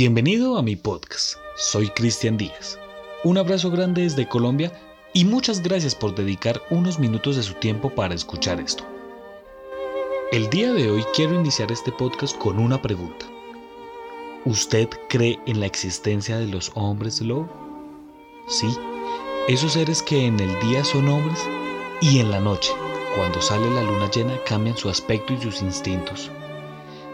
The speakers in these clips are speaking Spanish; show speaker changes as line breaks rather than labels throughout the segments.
Bienvenido a mi podcast. Soy Cristian Díaz. Un abrazo grande desde Colombia y muchas gracias por dedicar unos minutos de su tiempo para escuchar esto. El día de hoy quiero iniciar este podcast con una pregunta. ¿Usted cree en la existencia de los hombres lobo? Sí, esos seres que en el día son hombres y en la noche, cuando sale la luna llena, cambian su aspecto y sus instintos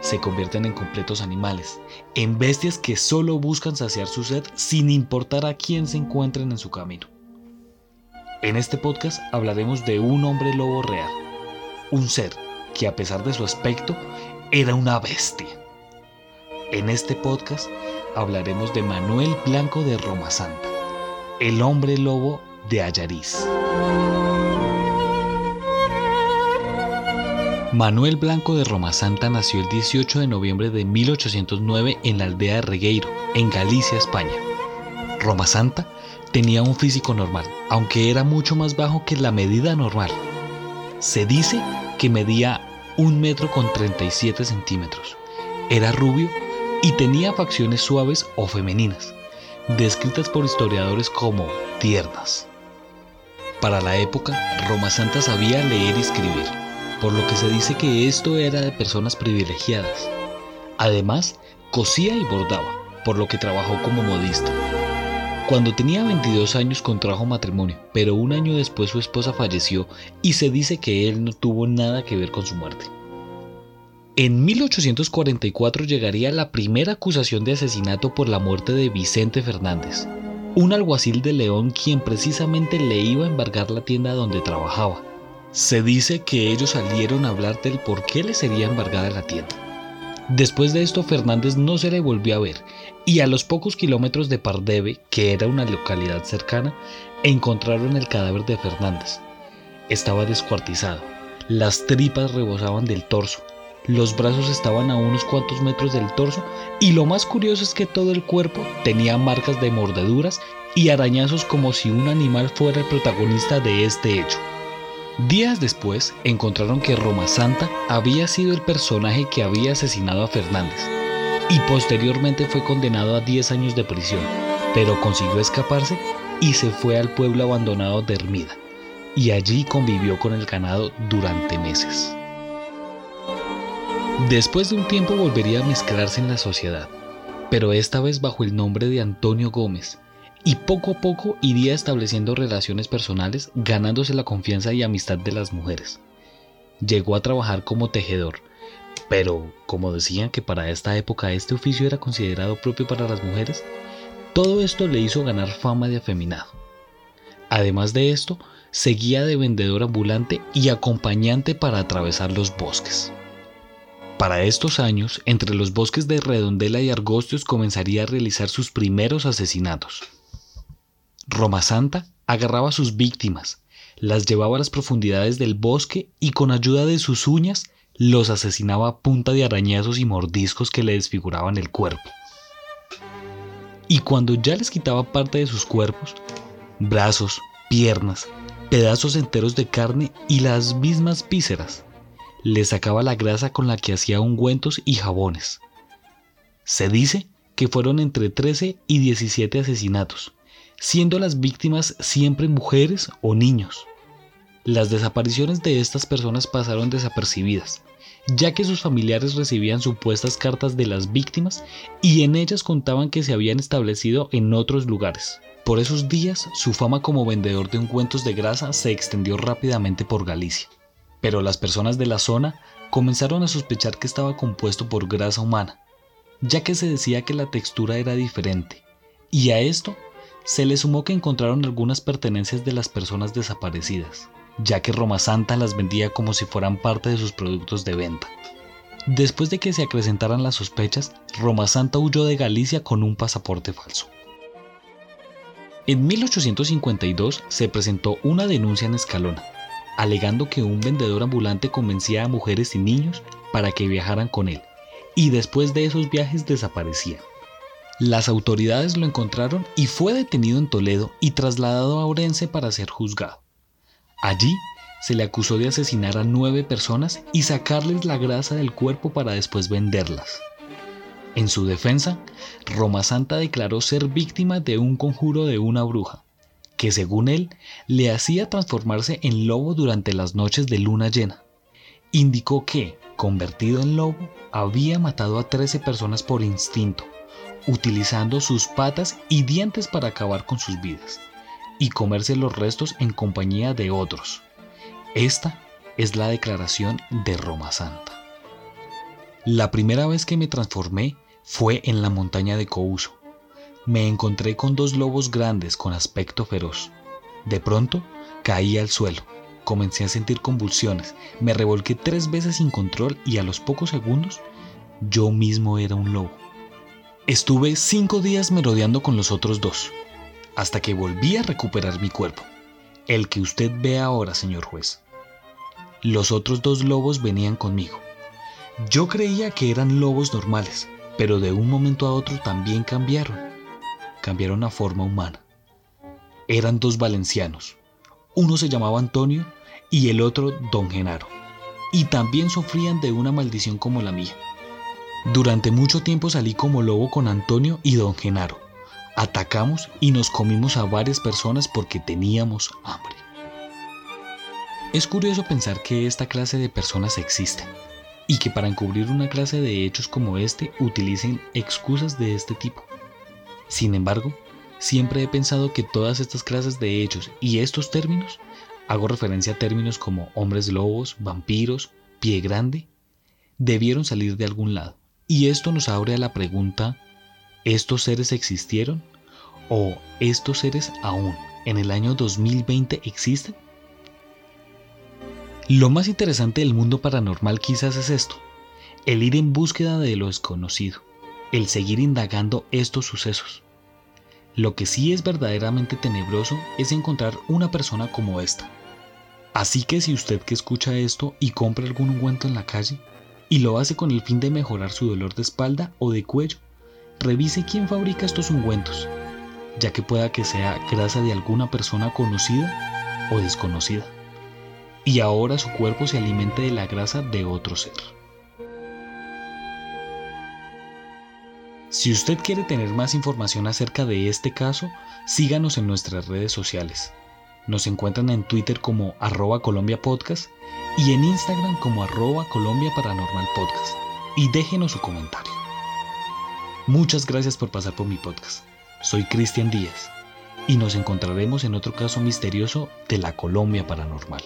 se convierten en completos animales, en bestias que solo buscan saciar su sed sin importar a quién se encuentren en su camino. En este podcast hablaremos de un hombre lobo real, un ser que a pesar de su aspecto era una bestia. En este podcast hablaremos de Manuel Blanco de Roma Santa, el hombre lobo de Ayariz. Manuel Blanco de Roma Santa nació el 18 de noviembre de 1809 en la aldea de Regueiro, en Galicia, España. Roma Santa tenía un físico normal, aunque era mucho más bajo que la medida normal. Se dice que medía un metro con 37 centímetros. Era rubio y tenía facciones suaves o femeninas, descritas por historiadores como tiernas. Para la época, Roma Santa sabía leer y escribir por lo que se dice que esto era de personas privilegiadas. Además, cosía y bordaba, por lo que trabajó como modista. Cuando tenía 22 años contrajo matrimonio, pero un año después su esposa falleció y se dice que él no tuvo nada que ver con su muerte. En 1844 llegaría la primera acusación de asesinato por la muerte de Vicente Fernández, un alguacil de León quien precisamente le iba a embargar la tienda donde trabajaba. Se dice que ellos salieron a hablar del por qué le sería embargada la tienda. Después de esto Fernández no se le volvió a ver y a los pocos kilómetros de Pardebe, que era una localidad cercana, encontraron el cadáver de Fernández. Estaba descuartizado, las tripas rebosaban del torso, los brazos estaban a unos cuantos metros del torso y lo más curioso es que todo el cuerpo tenía marcas de mordeduras y arañazos como si un animal fuera el protagonista de este hecho. Días después encontraron que Roma Santa había sido el personaje que había asesinado a Fernández y posteriormente fue condenado a 10 años de prisión, pero consiguió escaparse y se fue al pueblo abandonado de Hermida y allí convivió con el ganado durante meses. Después de un tiempo volvería a mezclarse en la sociedad, pero esta vez bajo el nombre de Antonio Gómez, y poco a poco iría estableciendo relaciones personales, ganándose la confianza y amistad de las mujeres. Llegó a trabajar como tejedor, pero como decían que para esta época este oficio era considerado propio para las mujeres, todo esto le hizo ganar fama de afeminado. Además de esto, seguía de vendedor ambulante y acompañante para atravesar los bosques. Para estos años, entre los bosques de Redondela y Argostios comenzaría a realizar sus primeros asesinatos. Roma Santa agarraba a sus víctimas, las llevaba a las profundidades del bosque y con ayuda de sus uñas los asesinaba a punta de arañazos y mordiscos que le desfiguraban el cuerpo. Y cuando ya les quitaba parte de sus cuerpos, brazos, piernas, pedazos enteros de carne y las mismas vísceras, les sacaba la grasa con la que hacía ungüentos y jabones. Se dice que fueron entre 13 y 17 asesinatos, siendo las víctimas siempre mujeres o niños. Las desapariciones de estas personas pasaron desapercibidas, ya que sus familiares recibían supuestas cartas de las víctimas y en ellas contaban que se habían establecido en otros lugares. Por esos días, su fama como vendedor de ungüentos de grasa se extendió rápidamente por Galicia. Pero las personas de la zona comenzaron a sospechar que estaba compuesto por grasa humana, ya que se decía que la textura era diferente, y a esto se le sumó que encontraron algunas pertenencias de las personas desaparecidas, ya que Roma Santa las vendía como si fueran parte de sus productos de venta. Después de que se acrecentaran las sospechas, Roma Santa huyó de Galicia con un pasaporte falso. En 1852 se presentó una denuncia en Escalona, alegando que un vendedor ambulante convencía a mujeres y niños para que viajaran con él, y después de esos viajes desaparecía. Las autoridades lo encontraron y fue detenido en Toledo y trasladado a Orense para ser juzgado. Allí se le acusó de asesinar a nueve personas y sacarles la grasa del cuerpo para después venderlas. En su defensa, Roma Santa declaró ser víctima de un conjuro de una bruja, que según él le hacía transformarse en lobo durante las noches de luna llena. Indicó que, convertido en lobo, había matado a 13 personas por instinto, utilizando sus patas y dientes para acabar con sus vidas, y comerse los restos en compañía de otros. Esta es la declaración de Roma Santa. La primera vez que me transformé fue en la montaña de Couso. Me encontré con dos lobos grandes con aspecto feroz. De pronto caí al suelo, comencé a sentir convulsiones, me revolqué tres veces sin control y a los pocos segundos yo mismo era un lobo. Estuve cinco días merodeando con los otros dos, hasta que volví a recuperar mi cuerpo, el que usted ve ahora, señor juez. Los otros dos lobos venían conmigo. Yo creía que eran lobos normales, pero de un momento a otro también cambiaron. Cambiaron a forma humana. Eran dos valencianos. Uno se llamaba Antonio y el otro Don Genaro. Y también sufrían de una maldición como la mía. Durante mucho tiempo salí como lobo con Antonio y don Genaro. Atacamos y nos comimos a varias personas porque teníamos hambre. Es curioso pensar que esta clase de personas existen y que para encubrir una clase de hechos como este utilicen excusas de este tipo. Sin embargo, siempre he pensado que todas estas clases de hechos y estos términos, hago referencia a términos como hombres lobos, vampiros, pie grande, debieron salir de algún lado. Y esto nos abre a la pregunta, ¿estos seres existieron? ¿O estos seres aún en el año 2020 existen? Lo más interesante del mundo paranormal quizás es esto, el ir en búsqueda de lo desconocido, el seguir indagando estos sucesos. Lo que sí es verdaderamente tenebroso es encontrar una persona como esta. Así que si usted que escucha esto y compra algún ungüento en la calle, y lo hace con el fin de mejorar su dolor de espalda o de cuello. Revise quién fabrica estos ungüentos, ya que pueda que sea grasa de alguna persona conocida o desconocida. Y ahora su cuerpo se alimente de la grasa de otro ser. Si usted quiere tener más información acerca de este caso, síganos en nuestras redes sociales. Nos encuentran en Twitter como arroba Colombia Podcast y en Instagram como arroba Colombia Paranormal. Y déjenos su comentario. Muchas gracias por pasar por mi podcast. Soy Cristian Díaz y nos encontraremos en otro caso misterioso de la Colombia Paranormal.